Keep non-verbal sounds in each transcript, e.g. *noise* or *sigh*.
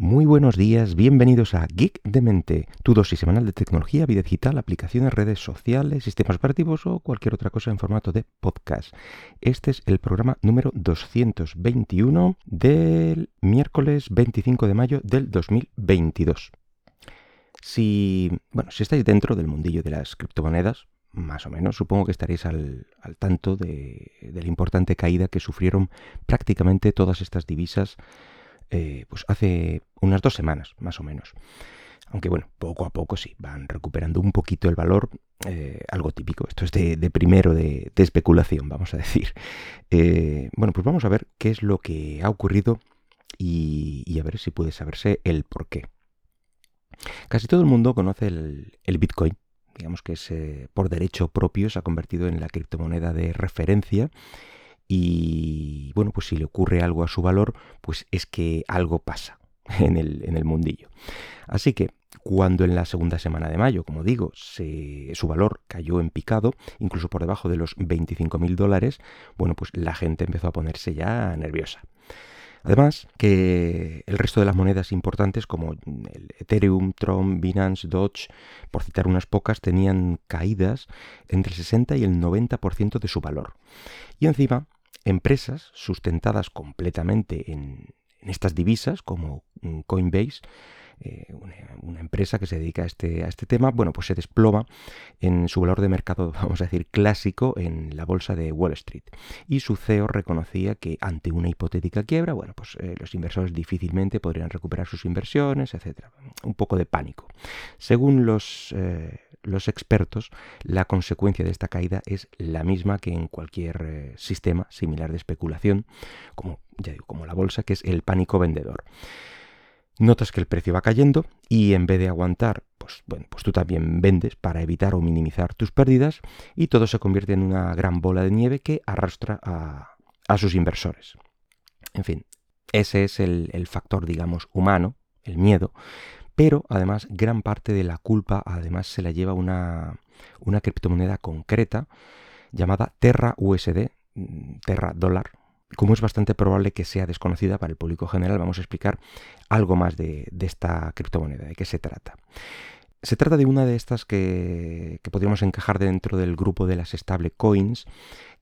Muy buenos días, bienvenidos a Geek de Mente, tu dosis semanal de tecnología, vida digital, aplicaciones, redes sociales, sistemas operativos o cualquier otra cosa en formato de podcast. Este es el programa número 221 del miércoles 25 de mayo del 2022. Si, bueno, si estáis dentro del mundillo de las criptomonedas, más o menos, supongo que estaréis al, tanto de, de la importante caída que sufrieron prácticamente todas estas divisas eh, pues hace unas dos semanas, más o menos. Aunque bueno, poco a poco sí, van recuperando un poquito el valor, eh, algo típico. Esto es de, primero de, especulación, vamos a decir. *laughs* Eh, bueno, pues vamos a ver qué es lo que ha ocurrido y, a ver si puede saberse el por qué. Casi todo el mundo conoce el, el Bitcoin, digamos que es por derecho propio, se ha convertido en la criptomoneda de referencia y bueno, pues si le ocurre algo a su valor, pues es que algo pasa *laughs* en el, en el mundillo. Así que cuando en la segunda semana de mayo, como digo, su valor cayó en picado, incluso por debajo de los 25.000 dólares, bueno, pues la gente empezó a ponerse ya nerviosa. Además, que el resto de las monedas importantes como el Ethereum, Tron, Binance, Doge, por citar unas pocas, tenían caídas entre el 60 y el 90% de su valor. Y encima, Empresas sustentadas completamente en, estas divisas, como mm, Coinbase, eh, una, empresa que se dedica a este, a este tema, bueno, pues se desploma en su valor de mercado, *laughs* vamos a decir, clásico en la bolsa de Wall Street. Y su CEO reconocía que ante una hipotética quiebra, bueno, pues eh, los inversores difícilmente podrían recuperar sus inversiones, etc. Un poco de pánico. Según los... Eh, los expertos, la consecuencia de esta caída es la misma que en cualquier sistema similar de especulación, como, ya digo, como la bolsa, que es el pánico vendedor. Notas que el precio va cayendo y en vez de aguantar, pues bueno, pues tú también vendes para evitar o minimizar tus pérdidas y todo se convierte en una gran bola de nieve que arrastra a, sus inversores. En fin, ese es el factor, digamos, humano, el miedo, pero además gran parte de la culpa además se la lleva una, una criptomoneda concreta llamada Terra USD, mm, Terra dólar. Como es bastante probable que sea desconocida para el público general, vamos a explicar algo más de, esta criptomoneda, de qué se trata. Se trata de una de estas que, que, podríamos encajar dentro del grupo de las stable coins,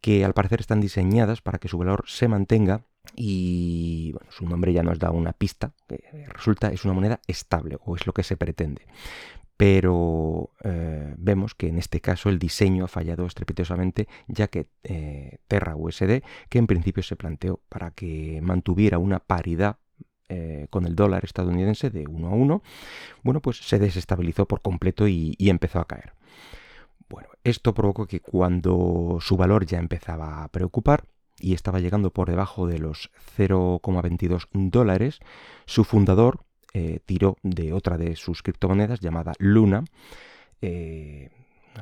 que al parecer están diseñadas para que su valor se mantenga y su nombre ya nos da una pista, resulta es una moneda estable o es lo que se pretende. Pero eh, vemos que en este caso el diseño ha fallado estrepitosamente, ya que eh, Terra USD, que en principio se planteó para que mantuviera una paridad eh, con el dólar estadounidense de 1 a 1, bueno, pues se desestabilizó por completo y, y empezó a caer. Bueno, esto provocó que cuando su valor ya empezaba a preocupar, y estaba llegando por debajo de los 0,22 dólares, su fundador eh, tiró de otra de sus criptomonedas llamada Luna, eh,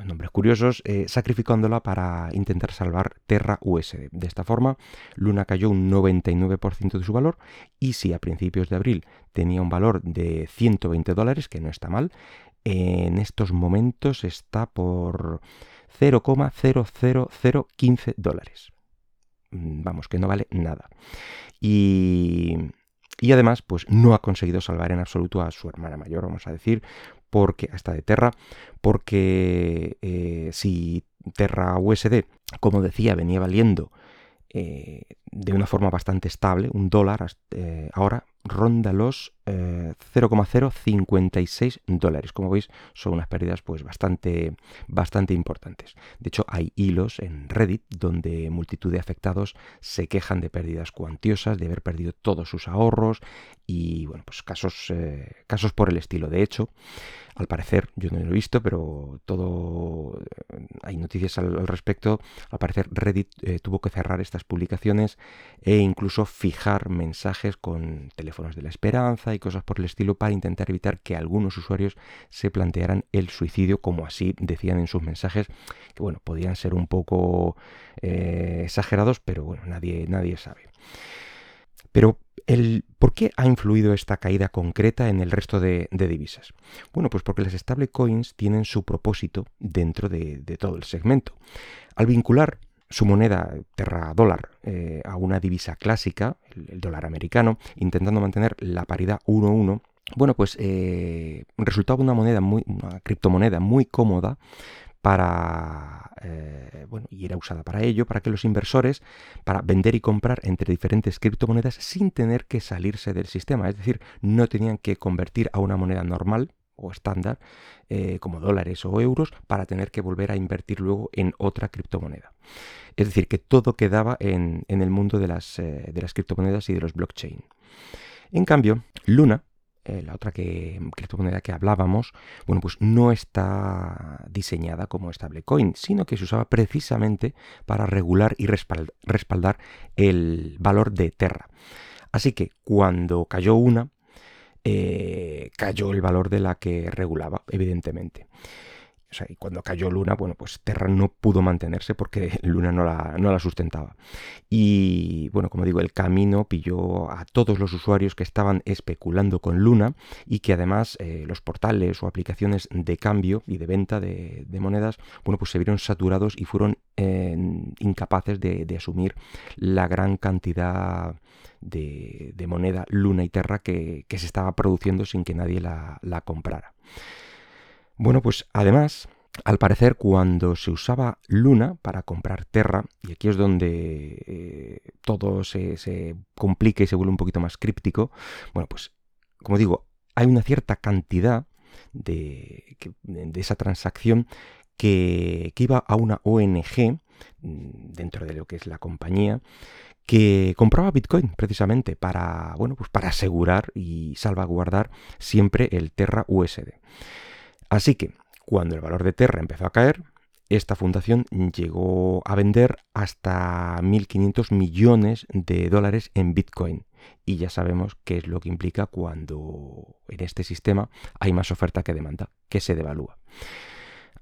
nombres curiosos, eh, sacrificándola para intentar salvar Terra USD. De esta forma, Luna cayó un 99% de su valor y si a principios de abril tenía un valor de 120 dólares, que no está mal, en estos momentos está por 0,00015 dólares. Mm, vamos, que no vale nada. Y, y además, pues no ha conseguido salvar en absoluto a su hermana mayor, vamos a decir, porque hasta de Terra, porque eh, si Terra USD, como decía, venía valiendo eh, de una forma bastante estable, un dólar, eh, ahora ronda los 0,056 dólares. Como veis, son unas pérdidas pues bastante, bastante importantes. De hecho, hay hilos en Reddit donde multitud de afectados se quejan de pérdidas cuantiosas, de haber perdido todos sus ahorros y bueno, pues casos, casos por el estilo. De hecho, al parecer, yo no lo he visto, pero todo eh, hay noticias al, respecto. Al parecer, Reddit eh, tuvo que cerrar estas publicaciones e incluso fijar mensajes con de la esperanza y cosas por el estilo para intentar evitar que algunos usuarios se plantearan el suicidio, como así decían en sus mensajes, que bueno, podían ser un poco eh, exagerados, pero bueno, nadie, nadie sabe. Pero el, ¿por qué ha influido esta caída concreta en el resto de, divisas? Bueno, pues porque las stablecoins tienen su propósito dentro de, todo el segmento. Al vincular su moneda Terra dólar eh, a una divisa clásica, el, dólar americano, intentando mantener la paridad 1-1, bueno, pues eh, resultaba una moneda muy, una criptomoneda muy cómoda para, eh, bueno, y era usada para ello, para que los inversores, para vender y comprar entre diferentes criptomonedas sin tener que salirse del sistema, es decir, no tenían que convertir a una moneda normal o estándar, eh, como dólares o euros, para tener que volver a invertir luego en otra criptomoneda. Es decir, que todo quedaba en, el mundo de las, eh, de las criptomonedas y de los blockchain. En cambio, Luna, eh, la otra que, criptomoneda que hablábamos, bueno, pues no está diseñada como stablecoin, sino que se usaba precisamente para regular y respaldar el valor de Terra. Así que cuando cayó una, eh, cayó el valor de la que regulaba, evidentemente. y cuando cayó Luna, bueno, pues Terra no pudo mantenerse porque *laughs* Luna no la, no la, sustentaba. Y bueno, como digo, el camino pilló a todos los usuarios que estaban especulando con Luna y que además eh, los portales o aplicaciones de cambio y de venta de, monedas, bueno, pues se vieron saturados y fueron incapaces de, de asumir la gran cantidad de, moneda Luna y Terra que, se estaba produciendo sin que nadie la, comprara. Bueno, pues además, al parecer, cuando se usaba Luna para comprar Terra, y aquí es donde eh, todo se, se, complica y se vuelve un poquito más críptico, bueno, pues como digo, hay una cierta cantidad de, de esa transacción que, iba a una ONG mm, dentro de lo que es la compañía que compraba Bitcoin precisamente para, bueno, pues para asegurar y salvaguardar siempre el Terra USD. Así que cuando el valor de Terra empezó a caer, esta fundación llegó a vender hasta 1.500 millones de dólares en Bitcoin. Y ya sabemos qué es lo que implica cuando en este sistema hay más oferta que demanda, que se devalúa.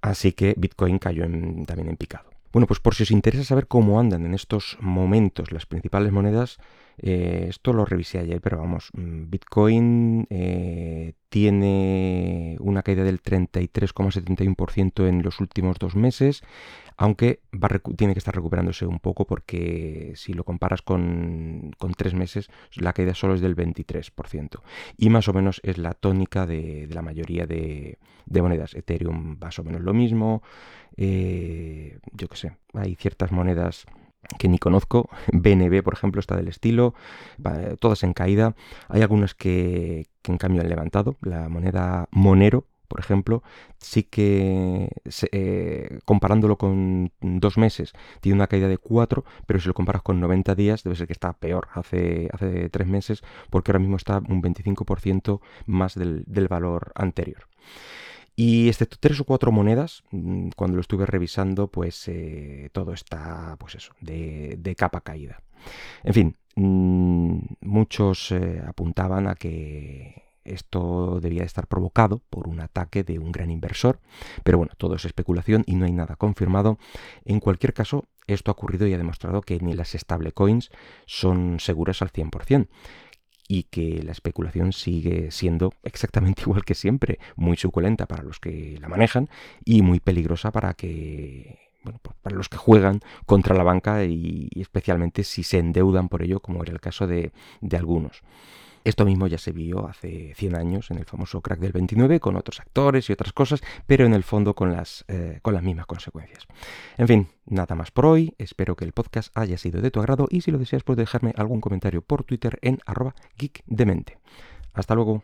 Así que Bitcoin cayó también en picado. Bueno, pues por si os interesa saber cómo andan en estos momentos las principales monedas, eh, esto lo revisé ayer, pero vamos, mm, Bitcoin eh, tiene una caída del 33,71% en los últimos dos meses, aunque tiene que estar recuperándose un poco porque si lo comparas con, tres meses, la caída solo es del 23%. Y más o menos es la tónica de, la mayoría de, monedas. Ethereum más o menos lo mismo. Eh, yo qué sé, hay ciertas monedas que ni conozco. *laughs* BNB, por ejemplo, está del estilo, todas en caída. Hay algunas que, en cambio han levantado. La moneda Monero, por ejemplo, sí que eh, comparándolo con dos meses tiene una caída de 4, pero si lo comparas con 90 días debe ser que está peor hace, hace 3 meses porque ahora mismo está un 25% más del, del valor anterior. Y excepto tres o cuatro monedas, mm, cuando lo estuve revisando, pues eh, todo está, pues eso, de, capa caída. En fin, mm, muchos eh, apuntaban a que esto debía estar provocado por un ataque de un gran inversor, pero bueno, todo es especulación y no hay nada confirmado. En cualquier caso, esto ha ocurrido y ha demostrado que ni las stablecoins son seguras al 100% y que la especulación sigue siendo exactamente *laughs* igual que siempre, muy suculenta para los que la manejan y muy peligrosa para que bueno, pues para los que juegan contra la banca y, especialmente si se endeudan por ello, como era el caso de, de algunos. Esto mismo ya se vio hace 100 años en el famoso crack del 29 con otros actores y otras cosas, pero en el fondo con las, eh, con las mismas consecuencias. En fin, nada más por hoy. Espero que el podcast haya sido de tu agrado y si lo deseas puedes dejarme algún comentario por Twitter en arroba geekdemente. Hasta luego.